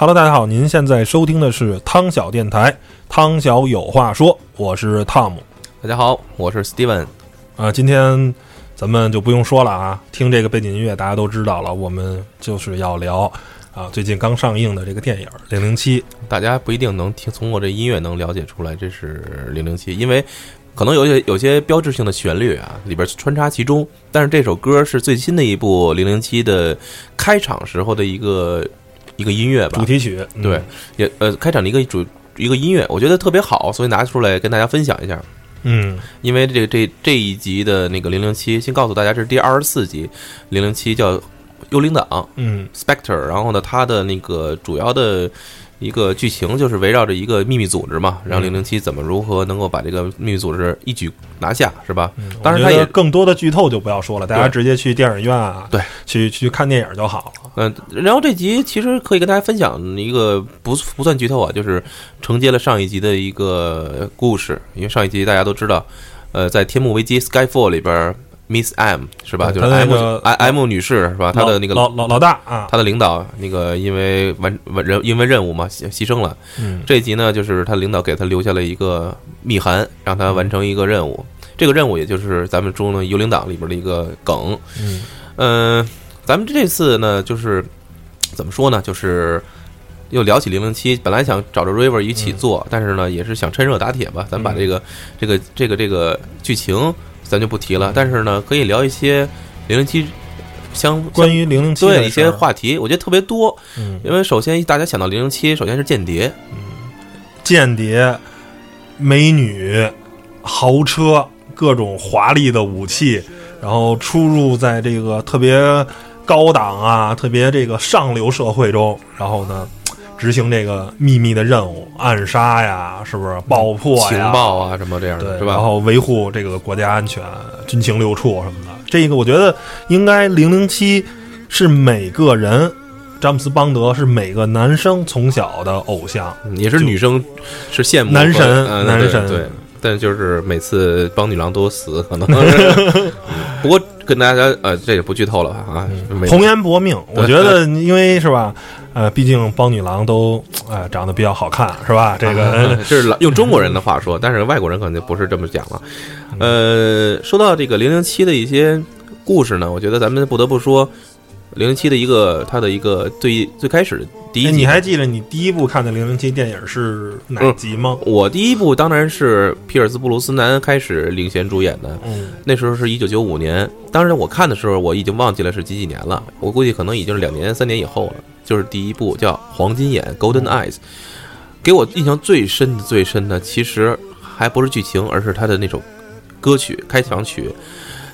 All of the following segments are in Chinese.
Hello，大家好，您现在收听的是汤小电台，汤小有话说，我是汤姆。大家好，我是 Steven。啊，今天咱们就不用说了啊，听这个背景音乐，大家都知道了，我们就是要聊啊，最近刚上映的这个电影《零零七》。大家不一定能听，从我这音乐能了解出来这是《零零七》，因为可能有些有些标志性的旋律啊，里边穿插其中。但是这首歌是最新的一部《零零七》的开场时候的一个。一个音乐吧，主题曲，对，也呃，开场的一个主一个音乐，我觉得特别好，所以拿出来跟大家分享一下。嗯，因为这这这一集的那个零零七，先告诉大家，这是第二十四集，零零七叫幽灵党，嗯，Spectre，然后呢，它的那个主要的。一个剧情就是围绕着一个秘密组织嘛，让零零七怎么如何能够把这个秘密组织一举拿下，是吧？当然，它也更多的剧透就不要说了，大家直接去电影院啊，对，去去看电影就好了。嗯，然后这集其实可以跟大家分享一个不不算剧透啊，就是承接了上一集的一个故事，因为上一集大家都知道，呃，在天幕危机 Skyfall 里边。Miss M 是吧？就是 M M 女士是吧？她的那个老老老大啊，她的领导那个因为完完人因为任务嘛牺牺牲了。嗯，这集呢，就是他领导给他留下了一个密函，让他完成一个任务。这个任务也就是咱们中的幽灵党里边的一个梗。嗯，呃，咱们这次呢，就是怎么说呢？就是又聊起零零七，本来想找着 River 一起做，但是呢，也是想趁热打铁吧，咱把这个这个这个这个剧情。咱就不提了，但是呢，可以聊一些零零七相关于零零七的一些话题，我觉得特别多。嗯，因为首先大家想到零零七，首先是间谍，嗯，间谍、美女、豪车、各种华丽的武器，然后出入在这个特别高档啊、特别这个上流社会中，然后呢。执行这个秘密的任务，暗杀呀，是不是爆破呀？情报啊，什么这样的，是吧？然后维护这个国家安全，军情六处什么的。这个我觉得应该零零七是每个人，詹姆斯邦德是每个男生从小的偶像，也是女生是羡慕男神，男神对。但就是每次帮女郎都死，可能。不过跟大家呃，这也不剧透了啊。红颜薄命，我觉得因为是吧？呃，毕竟帮女郎都呃长得比较好看，是吧？这个 这是用中国人的话说，但是外国人可能就不是这么讲了。呃，说到这个零零七的一些故事呢，我觉得咱们不得不说。零零七的一个，它的一个最最开始的第一集，你还记得你第一部看的零零七电影是哪集吗？我第一部当然是皮尔斯布鲁斯南开始领衔主演的，嗯，那时候是一九九五年，当时我看的时候我已经忘记了是几几年了，我估计可能已经是两年三年以后了。就是第一部叫《黄金眼》（Golden Eyes），给我印象最深的最深的，其实还不是剧情，而是他的那首歌曲开场曲。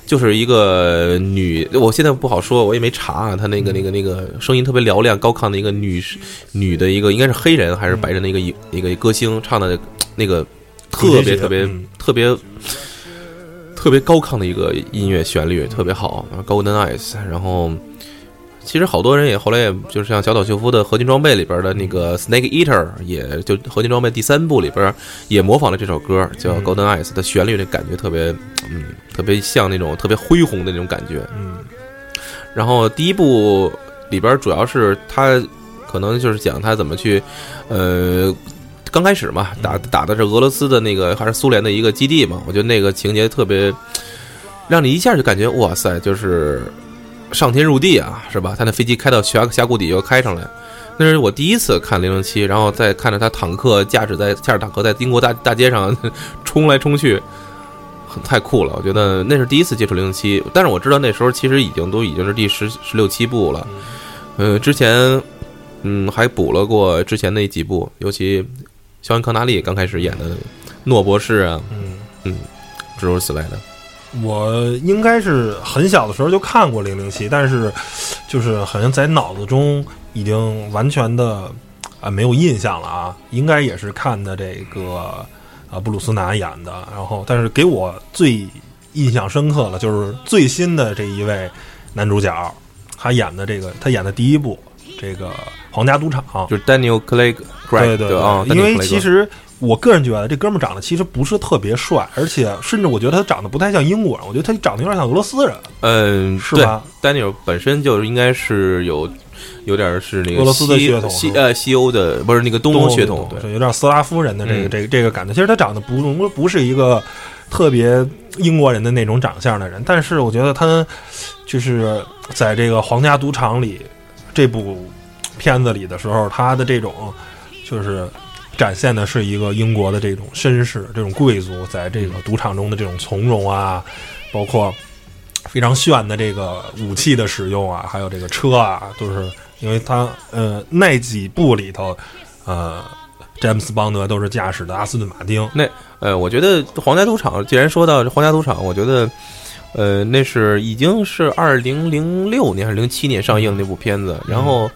就是一个女，我现在不好说，我也没查啊。她那个、那个、那个声音特别嘹亮、高亢的一个女女的一个，应该是黑人还是白人的一个一个歌星唱的，那个特别特别特别特别高亢的一个音乐旋律，特别好，Golden Eyes。然后，其实好多人也后来也就是像小岛秀夫的《合金装备》里边的那个 Snake Eater，也就《合金装备》第三部里边也模仿了这首歌，叫嗯。Golden Eyes 的旋律，那感觉特别，嗯，特别像那种特别恢宏的那种感觉。嗯。然后第一部里边主要是他可能就是讲他怎么去，呃，刚开始嘛，打打的是俄罗斯的那个还是苏联的一个基地嘛，我觉得那个情节特别，让你一下就感觉哇塞，就是上天入地啊，是吧？他那飞机开到峡峡谷底又开上来。那是我第一次看零零七，然后再看着他坦克驾驶在驾驶坦克在英国大大街上 冲来冲去，很太酷了。我觉得那是第一次接触零零七，但是我知道那时候其实已经都已经是第十十六七部了。呃，之前嗯还补了过之前那几部，尤其肖恩康纳利刚开始演的诺博士啊，嗯。诸如此类的。我应该是很小的时候就看过《零零七》，但是就是好像在脑子中已经完全的啊没有印象了啊。应该也是看的这个啊布鲁斯南演的，然后但是给我最印象深刻的就是最新的这一位男主角，他演的这个他演的第一部这个《皇家赌场》，就是 Daniel Craig，对对啊，因为其实我个人觉得这哥们儿长得其实不是特别帅，而且甚至我觉得他长得不太像英国人，我觉得他长得有点像俄罗斯人，嗯，是吧？Daniel 本身就应该是有有点是那个俄罗斯的血统西呃西欧的，不是那个东欧血统，对，有点斯拉夫人的这个、嗯这个这个感觉。其实他长得不不是一个特别英国人的那种长相的人，但是我觉得他就是在这个皇家赌场里这部片子里的时候，他的这种就是展现的是一个英国的这种绅士、这种贵族在这个赌场中的这种从容啊，包括非常炫的这个武器的使用啊，还有这个车啊，都是因为他呃那几部里头，呃，詹姆斯邦德都是驾驶的阿斯顿马丁，那呃，我觉得皇家赌场，既然说到皇家赌场，我觉得。呃，那是已经是二零零六年还是零七年上映那部片子，然后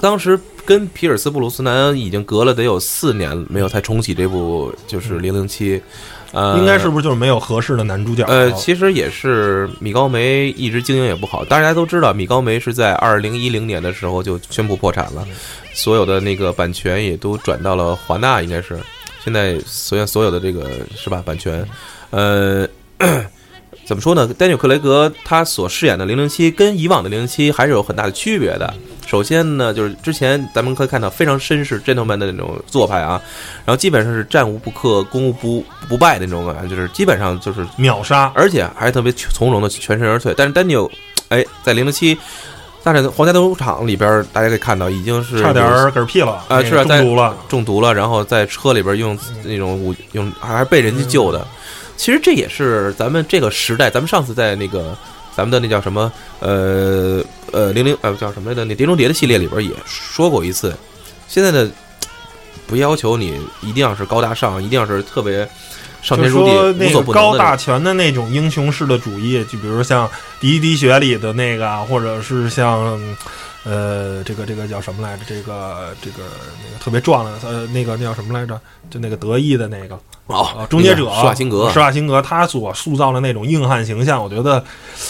当时跟皮尔斯布鲁斯南已经隔了得有四年没有再重启这部就是零零七，呃，应该是不是就是没有合适的男主角？呃，其实也是米高梅一直经营也不好，大家都知道，米高梅是在二零一零年的时候就宣布破产了，所有的那个版权也都转到了华纳，应该是现在所有所有的这个是吧版权，呃。怎么说呢？丹尼尔·克雷格他所饰演的零零七跟以往的零零七还是有很大的区别的。首先呢，就是之前咱们可以看到非常绅士 gentleman 的那种做派啊，然后基本上是战无不克、攻无不不败的那种感觉，就是基本上就是秒杀，而且还特别从容的全身而退。但是丹尼尔，哎，在零零七大战皇家赌场里边，大家可以看到已经是差点嗝屁了啊，那个是啊，在中毒了。中毒了，然后在车里边用那种武用，还是被人家救的。其实这也是咱们这个时代，咱们上次在那个咱们的那叫什么呃呃零零呃叫什么来着？那碟中谍的系列里边也说过一次。现在的不要求你一定要是高大上，一定要是特别上天入说那个地无所不能高大。全的那种英雄式的主义，就比如像《第一滴血》里的那个啊，或者是像呃这个这个叫什么来着？这个这个那个特别壮的呃那个那叫什么来着？就那个德意的那个。哦啊，终结者。施瓦辛格。施瓦辛格他所塑造的那种硬汉形象，我觉得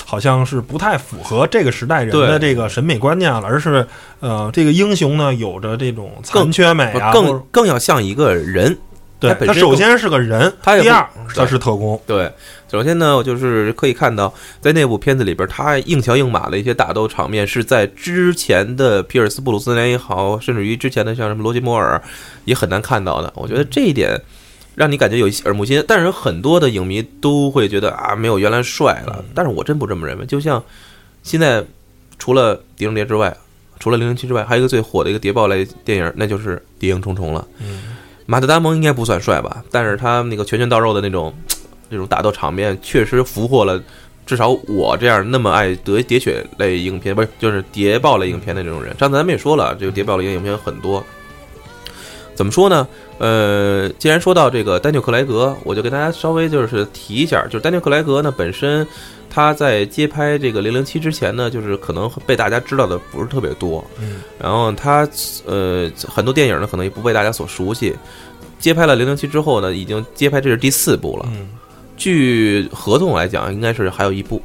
好像是不太符合这个时代人的这个审美观念了，而是呃这个英雄呢有着这种残缺美啊，或更更要像一个人，对他首先是个人，他第二他是特工。对，首先呢，就是可以看到，在那部片子里边，他硬桥硬马的一些打斗场面，是在之前的皮尔斯布鲁斯南也好，甚至于之前的像什么罗杰摩尔，也很难看到的。我觉得这一点让你感觉有一些耳目一新，但是很多的影迷都会觉得啊，没有原来帅了。但是我真不这么认为。就像现在除了《碟中谍》之外，除了《零零七》之外，还有一个最火的一个谍报类电影，那就是《谍影重重》了。嗯，马特·达蒙应该不算帅吧，但是他那个拳拳到肉的那种这种打斗场面，确实俘获了至少我这样那么爱谍谍血类影片，不是就是谍报类影片的这种人。上次咱们也说了，这个谍报类影片很多。怎么说呢？呃，既然说到这个丹尼尔·克莱格，我就给大家稍微就是提一下，就是丹尼尔·克莱格呢本身他在接拍这个《零零七》之前呢，就是可能被大家知道的不是特别多，嗯，然后他呃很多电影呢可能也不被大家所熟悉。接拍了《零零七》之后呢，已经接拍这是第四部了。嗯，据合同来讲，应该是还有一部。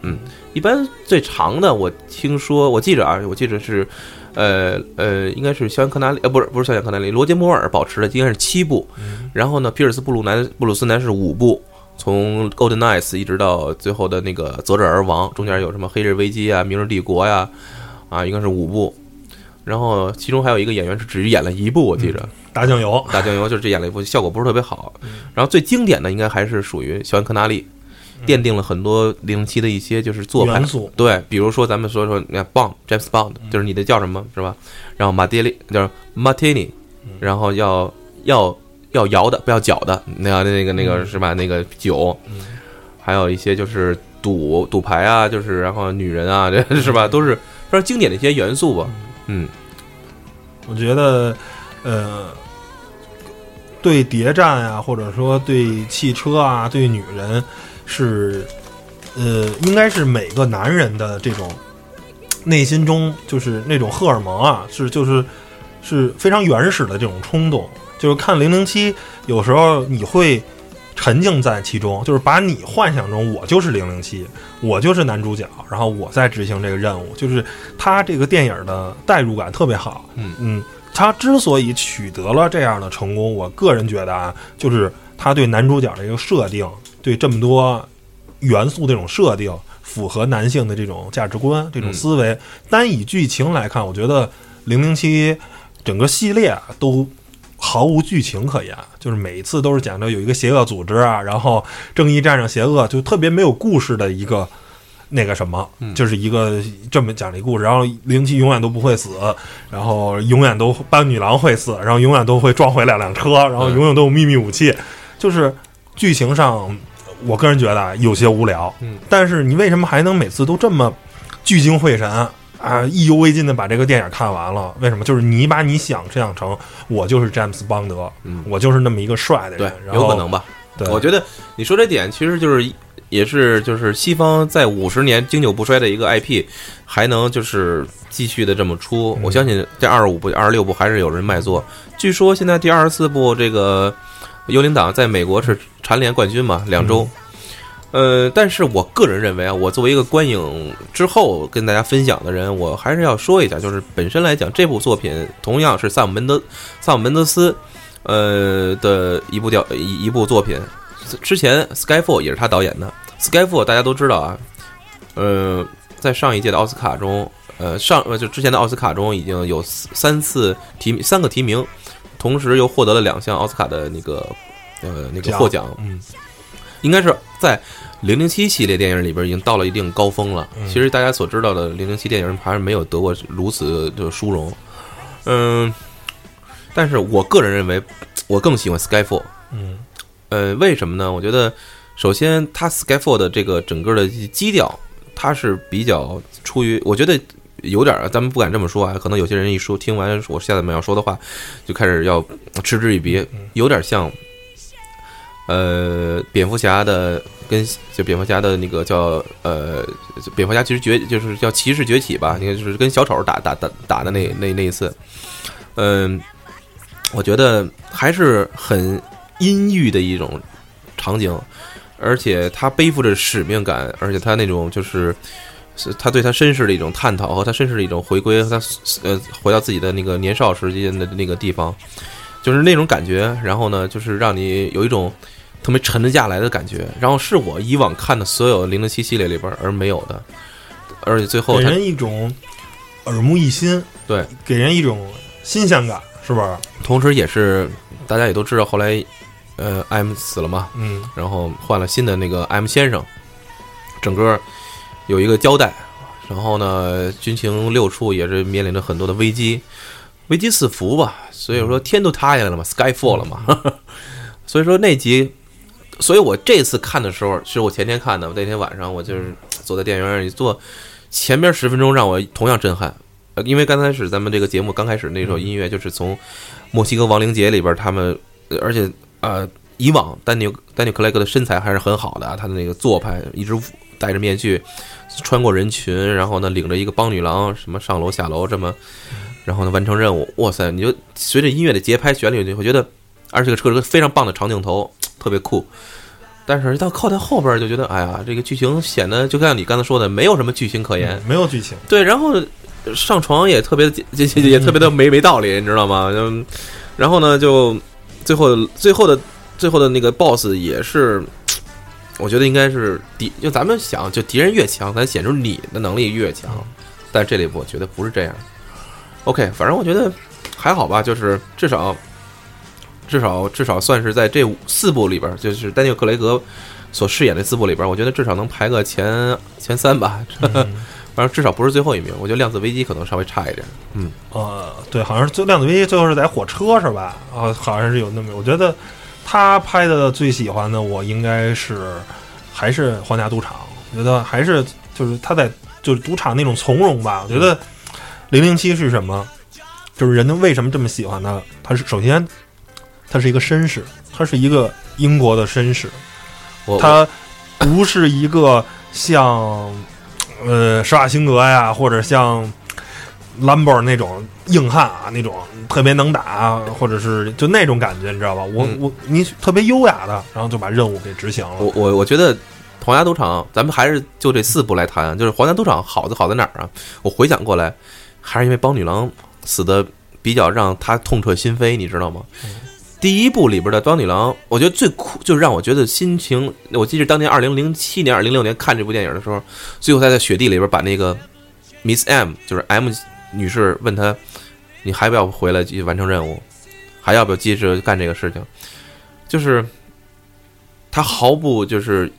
嗯，一般最长的我听说，我记着啊，我记着是，呃呃，应该是肖恩科纳利，呃，不是不是肖恩科纳利，罗杰摩尔保持的应该是七部。然后呢，皮尔斯布鲁南布鲁斯南是五部，从 Golden Knights 一直到最后的那个择日而亡，中间有什么黑日危机啊、明日帝国呀，啊，应该是五部。然后其中还有一个演员是只演了一部，我记着。打酱油，打酱油就是这演了一部，效果不是特别好。然后最经典的应该还是属于肖恩科纳利，奠定了很多零零七的一些就是做派元素。对，比如说咱们说说那 Bond James Bond，就是你的叫什么是吧？然后马爹利就是 Martini，然后要要要摇的，不要搅的，那样那个那个是吧？那个酒，还有一些就是赌赌牌啊，就是然后女人啊，这是吧？都是非常经典的一些元素吧。嗯，我觉得，呃，对谍战啊，或者说对汽车啊，对女人，是，呃，应该是每个男人的这种内心中，就是那种荷尔蒙啊，是就是是非常原始的这种冲动。就是看零零七，有时候你会沉浸在其中，就是把你幻想中我就是零零七，我就是男主角，然后我在执行这个任务。就是他这个电影的代入感特别好。嗯嗯，他之所以取得了这样的成功，我个人觉得啊，就是他对男主角的一个设定，对这么多元素这种设定，符合男性的这种价值观、这种思维。单以剧情来看，我觉得零零七整个系列啊都。毫无剧情可言，就是每一次都是讲着有一个邪恶组织啊，然后正义战胜邪恶，就特别没有故事的一个那个什么，就是一个这么讲的一个故事。然后零七永远都不会死，然后永远都班女郎会死，然后永远都会撞毁两辆车，然后永远都有秘密武器。就是剧情上，我个人觉得有些无聊。嗯，但是你为什么还能每次都这么聚精会神？啊，意犹未尽的把这个电影看完了，为什么？就是你把你想象成我就是詹姆斯邦德，嗯，我就是那么一个帅的对人，，有可能吧？对，我觉得你说这点其实就是也是就是西方在五十年经久不衰的一个 IP，还能就是继续的这么出，我相信这二十五部、二十六部还是有人卖座。据说现在第二十四部这个《幽灵党》在美国是蝉联冠军嘛，两周。呃，但是我个人认为啊，我作为一个观影之后跟大家分享的人，我还是要说一下，就是本身来讲，这部作品同样是萨姆门德萨姆门德斯，呃的一部调一一部作品。之前《Skyfall》也是他导演的，《Skyfall》大家都知道啊，呃，在上一届的奥斯卡中，呃上呃就之前的奥斯卡中已经有三次提三个提名，同时又获得了两项奥斯卡的那个呃那个获奖，嗯，应该是在《零零七》系列电影里边已经到了一定高峰了。其实大家所知道的《零零七》电影还是没有得过如此的殊荣。嗯，但是我个人认为，我更喜欢《Skyfall》。嗯，呃，为什么呢？我觉得，首先它《Skyfall》的这个整个的基调，它是比较出于，我觉得有点儿，咱们不敢这么说啊。可能有些人一说，听完我下面要说的话，就开始要嗤之以鼻，有点像。呃，蝙蝠侠的跟就蝙蝠侠的那个叫呃，蝙蝠侠其实崛就是叫骑士崛起吧，应该就是跟小丑打打打打的那那那一次，嗯，我觉得还是很阴郁的一种场景，而且他背负着使命感，而且他那种就是是他对他身世的一种探讨和他身世的一种回归，和他呃回到自己的那个年少时间的那个地方。就是那种感觉，然后呢，就是让你有一种特别沉得下来的感觉，然后是我以往看的所有零零七系列里边而没有的，而且最后给人一种耳目一新，对，给人一种新鲜感，是不是？同时也是大家也都知道，后来呃，M 死了嘛，嗯然后换了新的那个 M 先生，整个有一个交代，然后呢，军情六处也是面临着很多的危机，危机四伏吧，所以说天都塌下来了嘛，Skyfall 了嘛，所以说那集，所以我这次看的时候，是我前天看的，那天晚上我就是坐在电影院里坐，前边十分钟让我同样震撼，呃，因为刚开始咱们这个节目刚开始那首音乐就是从墨西哥亡灵节里边他们，呃而且呃。以往丹尼丹尼克莱格的身材还是很好的啊，他的那个做派一直戴着面具，穿过人群，然后呢领着一个帮女郎什么上楼下楼这么，然后呢完成任务。哇塞，你就随着音乐的节拍旋律，你会觉得，而且这个车是个非常棒的长镜头，特别酷。但是到靠在后边儿就觉得，哎呀，这个剧情显得就像你刚才说的，没有什么剧情可言。嗯没有剧情。对，然后上床也特别也也也特别的没没道理，你知道吗？嗯，然后呢，就最后最后的最后的那个 BOSS 也是，我觉得应该是敌，就咱们想，就敌人越强，咱显出你的能力越强。但这里我觉得不是这样。OK，反正我觉得还好吧，就是至少至少至少算是在这四部里边，就是丹尼尔·克雷格所饰演的四部里边，我觉得至少能排个前前三吧。嗯 反正至少不是最后一名。我觉得量子危机可能稍微差一点。嗯，呃，对，好像是最量子危机最后是在火车是吧？啊，好像是有那么，我觉得他拍的最喜欢的我应该是还是皇家赌场，我觉得还是就是他在就是赌场那种从容吧。我觉得零零七是什么？就是人家为什么这么喜欢他？他是首先他是一个绅士，他是一个英国的绅士，我他不是一个像呃施瓦辛格呀，或者像兰博那种硬汉啊，那种特别能打，或者是就那种感觉，你知道吧？我、嗯我你特别优雅的，然后就把任务给执行了。我我我觉得皇家赌场，咱们还是就这四部来谈。就是皇家赌场好就好在哪儿啊？我回想过来，还是因为帮女郎死的比较让他痛彻心扉，你知道吗？第一部里边的帮女郎，我觉得最酷，就是让我觉得心情。我记得当年二零零七年、二零零六年看这部电影的时候，最后他在雪地里边把那个 Miss M，就是 M 女士问他，你还要不要回来继续完成任务？还要不要继续干这个事情？就是他毫不就是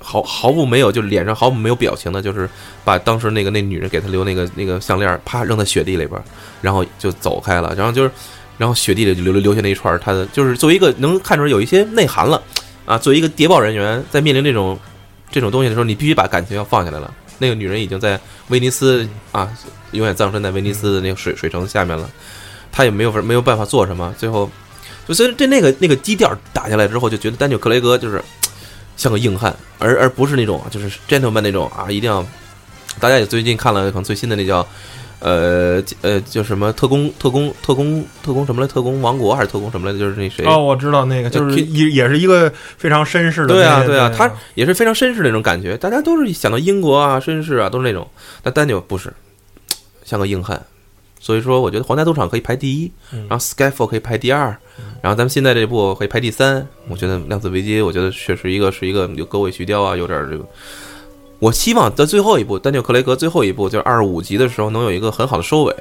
毫毫不没有，就脸上毫不没有表情的，就是把当时那个那女人给他留那个那个项链，啪扔在雪地里边，然后就走开了。然后就是，然后雪地里就留留下那一串他的，就是作为一个能看出来有一些内涵了啊。作为一个谍报人员，在面临这种这种东西的时候，你必须把感情要放下来了。那个女人已经在威尼斯啊，永远葬身在威尼斯的那个水水城下面了，他也没有没有办法做什么。最后，就所以这那个那个基调打下来之后，就觉得丹尼尔·克雷格就是像个硬汉，而而不是那种就是 gentleman 那种啊，一定要。大家也最近看了可能最新的那叫呃呃叫什么特工特工特工特工什么来特工王国还是特工什么来着？就是那谁哦，我知道那个，就是呃也也是一个非常绅士的。对啊，对啊，他也是非常绅士那种感觉，大家都是想到英国啊，绅士啊，都是那种。但丹尼尔不是，像个硬汉。所以说，我觉得《皇家赌场》可以排第一，嗯然后《Skyfall》可以排第二，然后咱们现在这部可以排第三。我觉得《量子危机》，我觉得确实一个是一个有狗尾续貂啊，有点儿这个。我希望在最后一部丹尼尔·克雷格最后一部就是二十五集的时候，能有一个很好的收尾。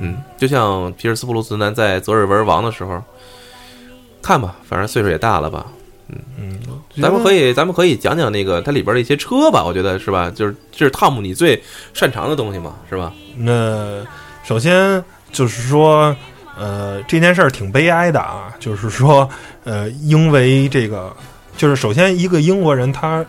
嗯，就像皮尔斯·布鲁斯南在《昨日文王》的时候，看吧，反正岁数也大了吧，嗯嗯，咱们可以。以，咱们可以讲讲那个它里边的一些车吧，我觉得是吧？就是这是汤姆你最擅长的东西嘛，是吧？那首先就是说，呃，这件事儿挺悲哀的啊，就是说，呃，因为这个，就是首先一个英国人他，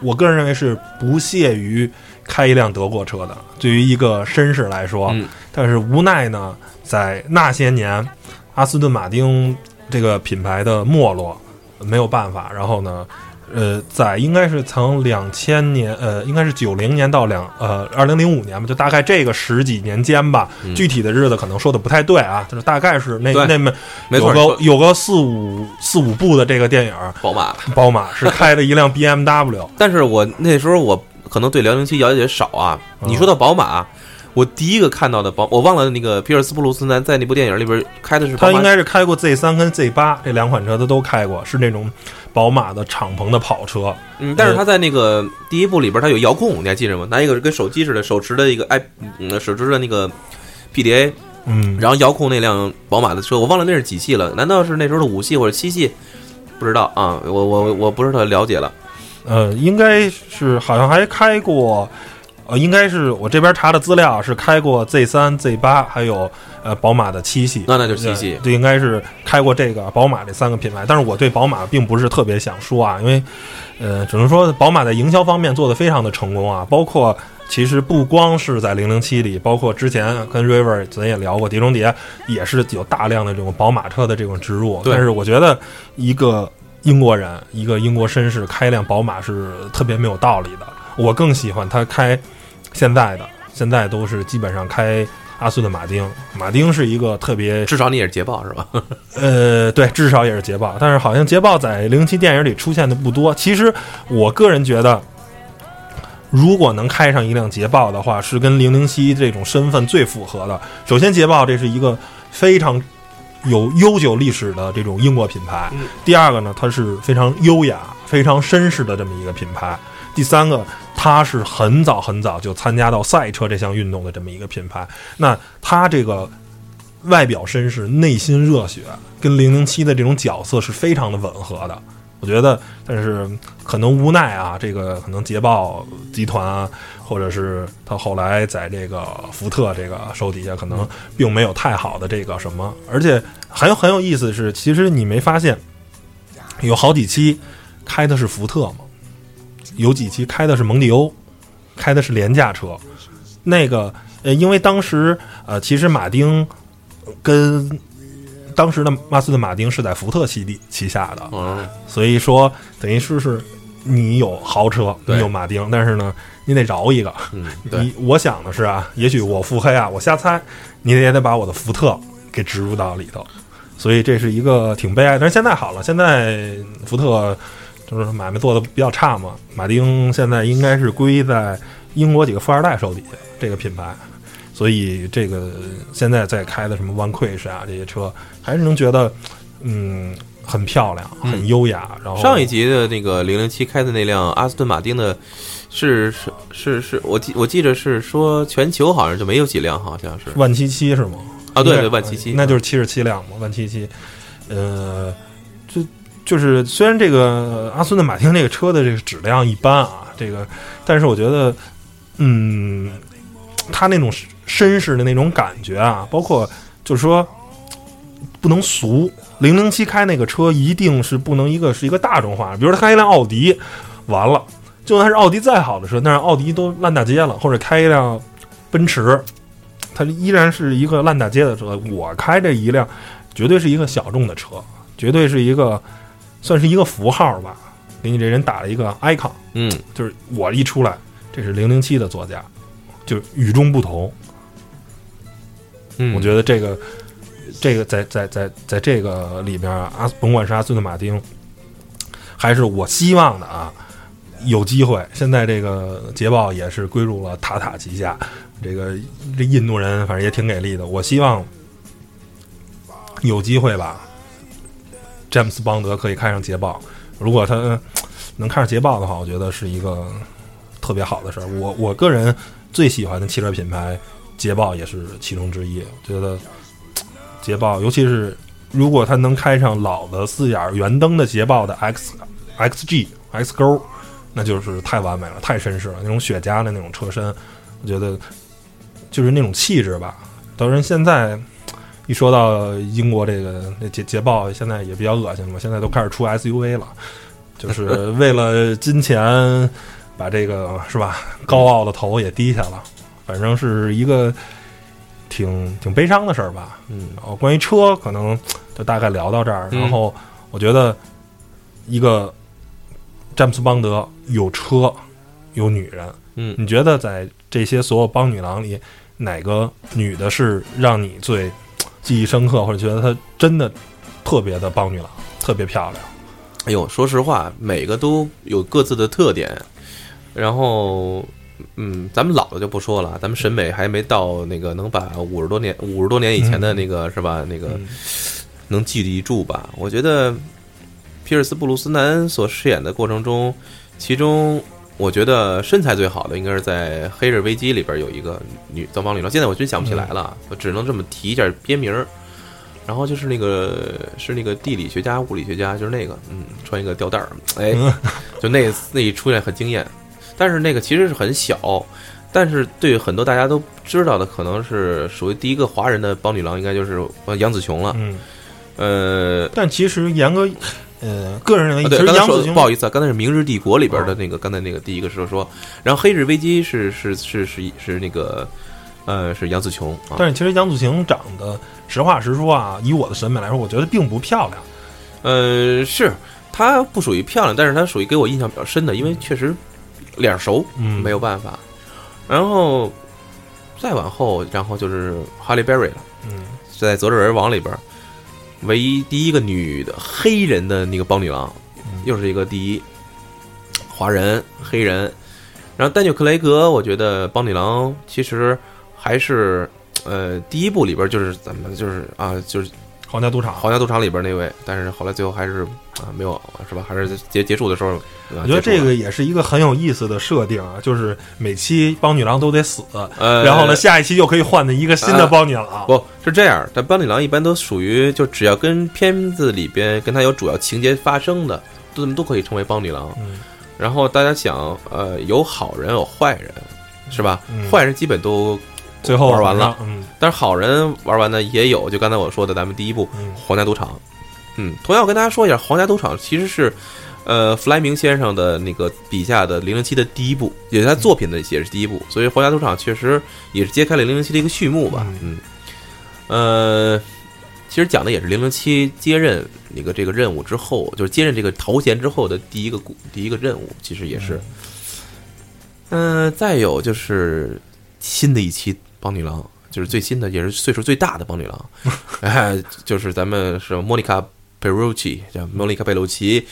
我个人认为是不屑于开一辆德国车的，对于一个绅士来说，嗯但是无奈呢，在那些年，阿斯顿马丁这个品牌的没落，没有办法，然后呢。呃，在应该是从两千年，呃，应该是九零年到两呃二零零五年吧，就大概这个十几年间吧。嗯具体的日子可能说的不太对啊，就是大概是那那么没错，有个有个四五四五部的这个电影，宝马。宝马是开了一辆 BMW，但是我那时候我可能对辽宁七了解少啊。嗯你说到宝马，我第一个看到的宝，我忘了那个皮尔斯布鲁斯南在那部电影里边开的是他应该是开过 Z 三跟 Z 八这两款车，他都开过，是那种宝马的敞篷的跑车。嗯，但是它在那个第一部里边，它有遥控，你还记着吗？拿一个跟手机似的，手持的一个 i，嗯，手持的那个 PDA，嗯，然后遥控那辆宝马的车，我忘了那是几系了？难道是那时候的五系或者七系？不知道啊，我我我不是特了解了。呃，应该是好像还开过，呃，应该是我这边查的资料是开过 Z 三、Z 八，还有呃宝马的七系。那那就是七系对，应该是开过这个宝马这三个品牌。但是我对宝马并不是特别想说啊，因为呃，只能说宝马在营销方面做得非常的成功啊，包括。其实不光是在零零七里，包括之前跟 River 咱也聊过，碟中谍也是有大量的这种宝马车的这种植入。但是我觉得一个英国人，一个英国绅士开辆宝马是特别没有道理的。我更喜欢他开现在的，现在都是基本上开阿斯顿马丁。马丁是一个特别至少你也是捷豹是吧？呃，对，至少也是捷豹，但是好像捷豹在零零七电影里出现的不多。其实我个人觉得，如果能开上一辆捷豹的话，是跟零零七这种身份最符合的。首先，捷豹这是一个非常有悠久历史的这种英国品牌；第二个呢，它是非常优雅、非常绅士的这么一个品牌；第三个，它是很早很早就参加到赛车这项运动的这么一个品牌。那它这个。外表绅士，内心热血，跟零零七的这种角色是非常的吻合的。我觉得，但是可能无奈啊，这个可能捷豹集团啊，或者是他后来在这个福特这个手底下，可能并没有太好的这个什么。而且很有很有意思的是，其实你没发现，有好几期开的是福特吗？有几期开的是蒙迪欧，开的是廉价车。那个呃，因为当时呃，其实马丁。跟当时的马斯顿马丁是在福特系旗下的，嗯，所以说等于说是你有豪车，你有马丁，但是呢，你得饶一个。嗯，你我想的是啊，也许我腹黑啊，我瞎猜，你也得把我的福特给植入到里头，所以这是一个挺悲哀。但是现在好了，现在福特就是买卖做的比较差嘛，马丁现在应该是归在英国几个富二代手底下这个品牌。所以这个现在在开的什么 One Crush 啊这些车，还是能觉得，嗯，很漂亮，很优雅。然后上一集的那个零零七开的那辆阿斯顿马丁的，是是是是，我记我记着是说全球好像就没有几辆，好像是万七七是吗？啊，对对，万七七，那就是七十七辆嘛，万七七。呃，就就是虽然这个阿斯顿马丁这个车的这个质量一般啊，这个，但是我觉得，嗯，它那种。绅士的那种感觉啊，包括就是说不能俗。零零七开那个车一定是不能一个是一个大众化，比如他开一辆奥迪，完了，就算是奥迪再好的车，但是奥迪都烂大街了，或者开一辆奔驰，它依然是一个烂大街的车。我开这一辆，绝对是一个小众的车，绝对是一个算是一个符号吧，给你这人打了一个 icon。嗯，就是我一出来，这是零零七的座驾，就与众不同。嗯，我觉得这个，这个在在在在这个里边，阿甭管是阿斯顿马丁，还是我希望的啊，有机会。现在这个捷豹也是归入了塔塔旗下，这个这印度人反正也挺给力的。我希望有机会吧，詹姆斯邦德可以开上捷豹。如果他能开上捷豹的话，我觉得是一个特别好的事儿。我我个人最喜欢的汽车品牌。捷豹也是其中之一，我觉得捷豹，尤其是如果它能开上老的四眼圆灯的捷豹的 X X G X 勾，那就是太完美了，太绅士了。那种雪茄的那种车身，我觉得就是那种气质吧。当然，现在一说到英国这个那捷捷豹，现在也比较恶心了，现在都开始出 SUV 了，就是 为了金钱把这个是吧高傲的头也低下了。反正是一个挺挺悲伤的事儿吧，嗯，然后关于车，可能就大概聊到这儿。然后我觉得，一个詹姆斯邦德有车有女人，嗯，你觉得在这些所有邦女郎里，哪个女的是让你最记忆深刻，或者觉得她真的特别的棒女郎，特别漂亮？哎呦，说实话，每个都有各自的特点，然后。嗯，咱们老的就不说了，咱们审美还没到那个能把五十多年、五十多年以前的那个是吧？那个能记得住吧？我觉得皮尔斯布鲁斯南所饰演的过程中，其中我觉得身材最好的应该是在《黑日危机》里边有一个女造帮女郎，现在我真想不起来了，我只能这么提一下编名儿。然后就是那个是那个地理学家、物理学家，就是那个嗯，穿一个吊带儿，哎，就那那一出现很惊艳。但是那个其实是很小，但是对很多大家都知道的，可能是属于第一个华人的邦女郎，应该就是杨紫琼了。嗯，呃，但其实严格，呃，个人认为，对，刚才说不好意思啊，刚才是《明日帝国》里边的那个，刚才那个第一个是说，然后《黑日危机》是是是是是那个，呃，是杨紫琼。但是其实杨紫琼长得，实话实说啊，以我的审美来说，我觉得并不漂亮。呃，是她不属于漂亮，但是她属于给我印象比较深的，因为确实。脸熟，嗯，没有办法。然后再往后，然后就是哈利·贝瑞了，嗯在《责任人王》里边，唯一第一个女的黑人的那个邦女郎，嗯又是一个第一华人黑人。然后丹尼尔·克雷格，我觉得邦女郎其实还是呃第一部里边就是怎么就是啊就是皇家赌场。皇家赌场里边那位，但是后来最后还是啊没有是吧？还是结结束的时候，我我觉得这个也是一个很有意思的设定啊，就是每期邦女郎都得死，呃，然后呢，下一期又可以换的一个新的邦女郎。不是这样，但邦女郎一般都属于就只要跟片子里边跟她有主要情节发生的，都都可以称为邦女郎。嗯然后大家想，呃，有好人有坏人，是吧？嗯坏人基本都最后玩完了，嗯但是好人玩完呢也有，就刚才我说的咱们第一部嗯《皇家赌场》。嗯，同样我跟大家说一下，《皇家赌场》其实是。呃，弗莱明先生的那个笔下的《零零七》的第一部，也是他作品的也是第一部，所以《皇家赌场》确实也是揭开了《零零七》的一个序幕吧。嗯，呃，其实讲的也是零零七接任那个这个任务之后，就是接任这个头衔之后的第一个故第一个任务，其实也是。嗯、再有就是新的一期邦女郎，就是最新的，也是岁数最大的邦女郎，哎，就是咱们是莫妮卡贝鲁奇，叫莫妮卡贝鲁奇，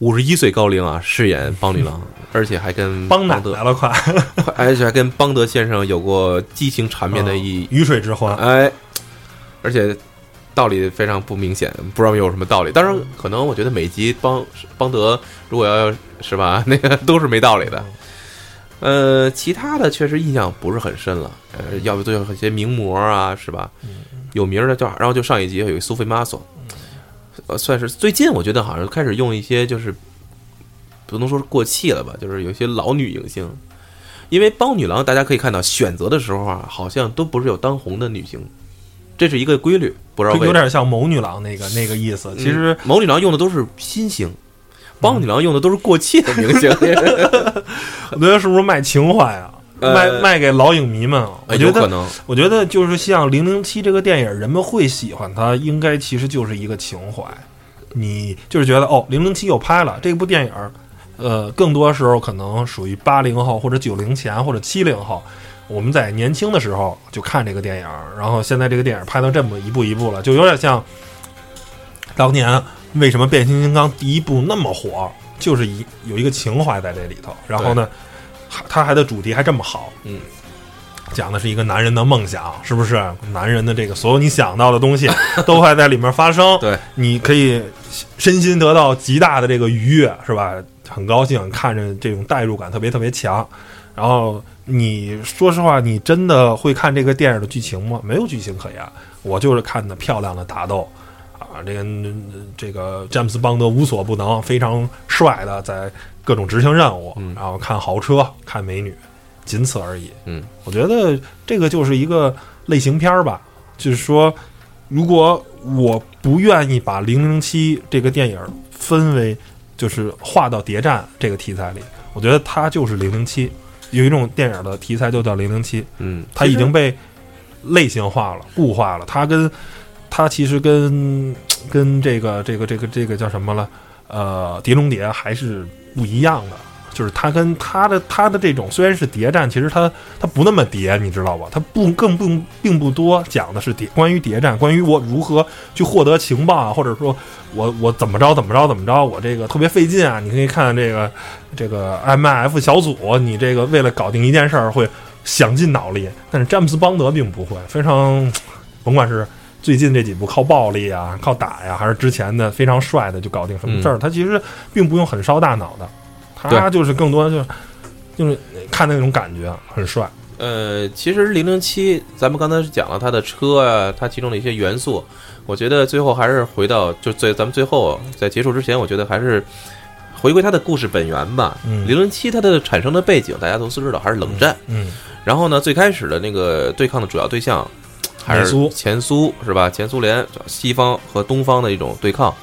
五十一岁高龄啊，饰演邦女郎，而且还跟邦奶德，来了，快！而且还跟邦德先生有过激情缠绵的一鱼水之欢。哎，而且道理非常不明显，不知道有什么道理。当然，可能我觉得每集邦邦德如果要是吧，那个 都是没道理的。呃，其他的确实印象不是很深了。呃，要不就有一些名模啊，是吧？有名儿的叫，然后就上一集有一个苏菲玛索，呃，算是最近我觉得好像开始用一些就是不能说是过气了吧，就是有一些老女影星。因为帮女郎，大家可以看到选择的时候啊，好像都不是有当红的女星，这是一个规律，不知道有点像某女郎那个那个意思。其实嗯某女郎用的都是新星，帮女郎用的都是过气的明星。我觉得是不是卖情怀啊？呃卖卖给老影迷们啊？我觉得，我觉得就是像《零零七》这个电影，人们会喜欢它，应该其实就是一个情怀。你就是觉得哦，《零零七》又拍了这部电影，呃，更多时候可能属于八零后或者九零前或者七零后。我们在年轻的时候就看这个电影，然后现在这个电影拍到这么一步一步了，就有点像当年为什么变形金刚第一部那么火，就是一有一个情怀在这里头。然后呢，还它还的主题还这么好，嗯，讲的是一个男人的梦想，是不是？男人的这个所有你想到的东西 都会在里面发生。对，你可以身心得到极大的这个愉悦，是吧？很高兴看着这种代入感特别特别强。然后你说实话，你真的会看这个电影的剧情吗？没有剧情可言，我就是看的漂亮的打斗啊，这个这个詹姆斯邦德无所不能，非常帅的在各种执行任务，嗯然后看豪车、看美女，仅此而已。嗯，我觉得这个就是一个类型片儿吧，就是说，如果我不愿意把《零零七》这个电影分为就是划到谍战这个题材里，我觉得它就是《零零七》。有一种电影的题材就叫《零零七》，嗯，它已经被类型化了、固化了。它跟它其实跟跟这个这个这个这个叫什么了？呃，碟中谍还是不一样的。就是它跟它的它的这种虽然是谍战，其实它它不那么谍，你知道吧？它不更不并不多讲的是谍关于谍战，关于我如何去获得情报啊，或者说我我怎么着怎么着怎么着，我这个特别费劲啊。你可以看这个这个 M I F 小组，你这个为了搞定一件事儿会想尽脑力，但是詹姆斯邦德并不会，非常甭管是最近这几部靠暴力啊、靠打呀，还是之前的非常帅的就搞定什么事儿，他其实并不用很烧大脑的，他就是更多就是就是看那种感觉很帅。呃，其实零零七，咱们刚才是讲了它的车啊，它其中的一些元素，我觉得最后还是回到就最咱们最后在结束之前，我觉得还是回归它的故事本源吧。嗯零零七它的产生的背景大家都知道，还是冷战。嗯然后呢，最开始的那个对抗的主要对象还是苏前苏是吧？前苏联、西方和东方的一种对抗。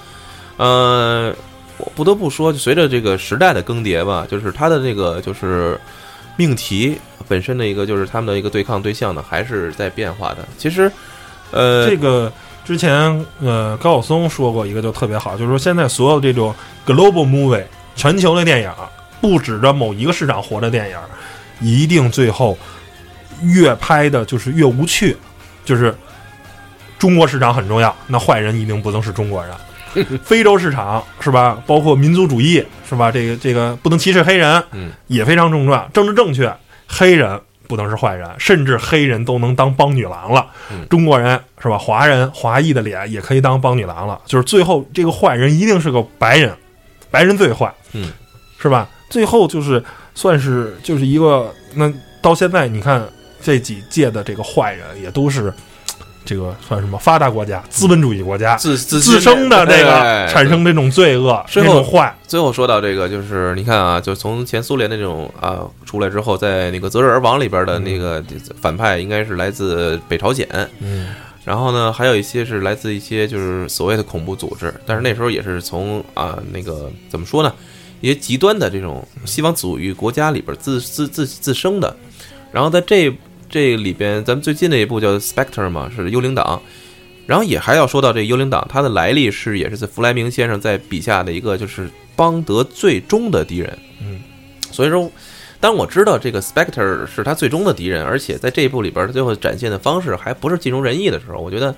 呃，我不得不说，随着这个时代的更迭吧，就是它的这个就是命题本身的一个就是他们的一个对抗对象呢，还是在变化的。其实，呃，这个之前呃高晓松说过一个就特别好，就是说现在所有这种 global movie 全球的电影，不指着某一个市场活的电影，一定最后越拍的就是越无趣，就是中国市场很重要，那坏人一定不能是中国人。非洲市场是吧？包括民族主义是吧？这个这个不能歧视黑人，嗯，也非常重要。政治正确，黑人不能是坏人，甚至黑人都能当帮女郎了。嗯中国人是吧？华人华裔的脸也可以当帮女郎了。就是最后这个坏人一定是个白人，白人最坏，嗯，是吧？最后就是算是就是一个那到现在你看这几届的这个坏人也都是。这个算什么发达国家、资本主义国家自自自生的这个哎产生这种罪恶、最后这种坏，最后说到这个，就是你看啊，就从前苏联的这种啊出来之后，在那个《择日而亡》里边的那个反派，应该是来自北朝鲜。嗯然后呢，还有一些是来自一些就是所谓的恐怖组织，但是那时候也是从啊那个怎么说呢，一些极端的这种西方主义国家里边自自自自生的。然后在这这里边，咱们最近的一部叫《Spectre》嘛，是幽灵党。然后也还要说到这幽灵党，它的来历是也是在弗莱明先生在笔下的一个就是邦德最终的敌人。嗯，所以说，当我知道这个 Spectre 是他最终的敌人，而且在这一部里边他最后展现的方式还不是尽如人意的时候，我觉得，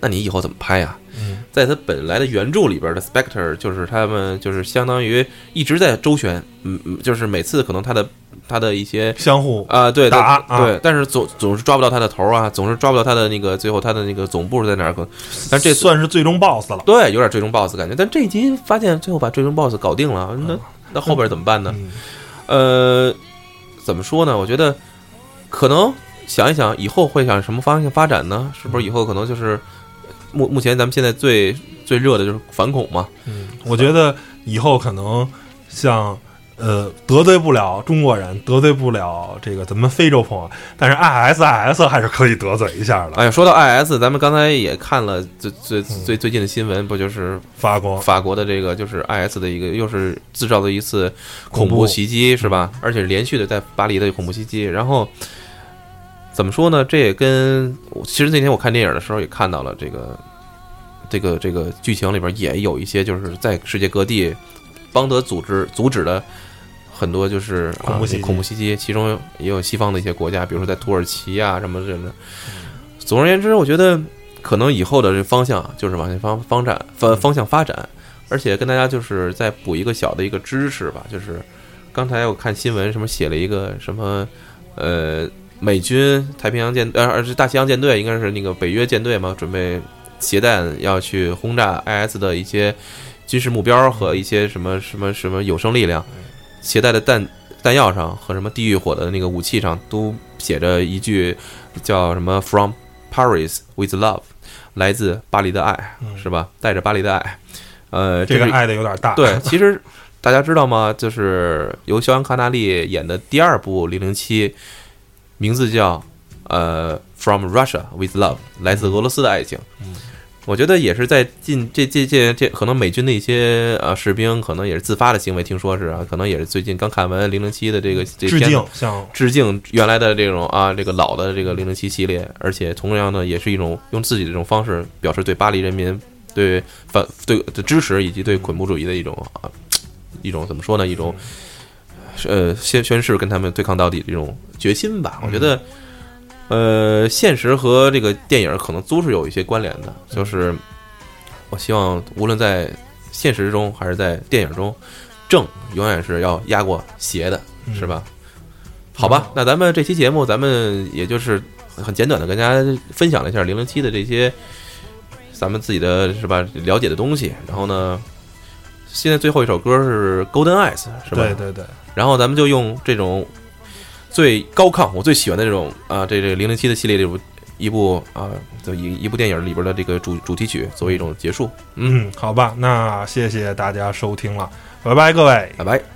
那你以后怎么拍呀？嗯，在他本来的原著里边的 Spectre 就是他们就是相当于一直在周旋，嗯嗯，就是每次可能他的他的一些相互啊，对打啊对对，但是总总是抓不到他的头啊，总是抓不到他的那个最后他的那个总部是在哪儿？可但这算是最终 BOSS 了。对有点最终 BOSS 感觉，但这一集发现最后把最终 BOSS 搞定了，那那后边怎么办呢？嗯呃，怎么说呢？我觉得可能想一想，以后会向什么方向发展呢？是不是以后可能就是目目前咱们现在最最热的就是反恐嘛？嗯，我觉得以后可能像呃得罪不了中国人，得罪不了这个咱们非洲朋友，但是 IS IS 还是可以得罪一下的。哎呀，说到 IS，咱们刚才也看了最最最最近的新闻，不就是法国法国的这个就是 IS 的一个又是制造的一次恐怖袭击是吧？而且连续的在巴黎的恐怖袭击，然后怎么说呢？这也跟其实那天我看电影的时候也看到了这个这个这个剧情里边也有一些就是在世界各地邦德组织阻止了。很多就是啊恐怖袭击恐怖袭击，其中也有西方的一些国家，比如说在土耳其啊什么什么的。总而言之，我觉得可能以后的这方向就是往那方方展方方向发展，而且跟大家就是再补一个小的一个知识吧，就是刚才我看新闻什么写了一个什么呃美军太平洋舰呃而是大西洋舰队应该是那个北约舰队嘛，准备携弹要去轰炸 IS 的一些军事目标和一些什么什么什么有生力量，携带的弹弹药上和什么地狱火的那个武器上都写着一句叫什么 “From Paris with Love”，来自巴黎的爱，嗯是吧？带着巴黎的爱，呃，这个爱的有点大。对，其实大家知道吗？就是由肖恩·康纳利演的第二部《零零七》，名字叫呃《From Russia with Love》，来自俄罗斯的爱情。我觉得也是在近这这这这，可能美军的一些呃士兵，可能也是自发的行为，听说是啊，可能也是最近刚看完《零零七》的这个这致片子敬像致敬原来的这种啊，这个老的这个零零七系列，而且同样呢，也是一种用自己的这种方式表示对巴黎人民对反对的支持，以及对恐怖主义的一种啊一种怎么说呢？一种呃宣宣誓跟他们对抗到底的这种决心吧。我觉得呃，现实和这个电影可能都是有一些关联的，就是我希望无论在现实中还是在电影中，正永远是要压过邪的，是吧？好吧，那咱们这期节目，咱们也就是很简短的跟大家分享了一下零零七的这些咱们自己的是吧了解的东西。然后呢，现在最后一首歌是《Golden Eyes》，是吧？对对对，然后咱们就用这种最高亢、我最喜欢的这种啊，这这零零七的系列这部一部啊就一一部电影里边的这个主主题曲作为一种结束。嗯，嗯，好吧，那谢谢大家收听了，拜拜，各位。拜拜。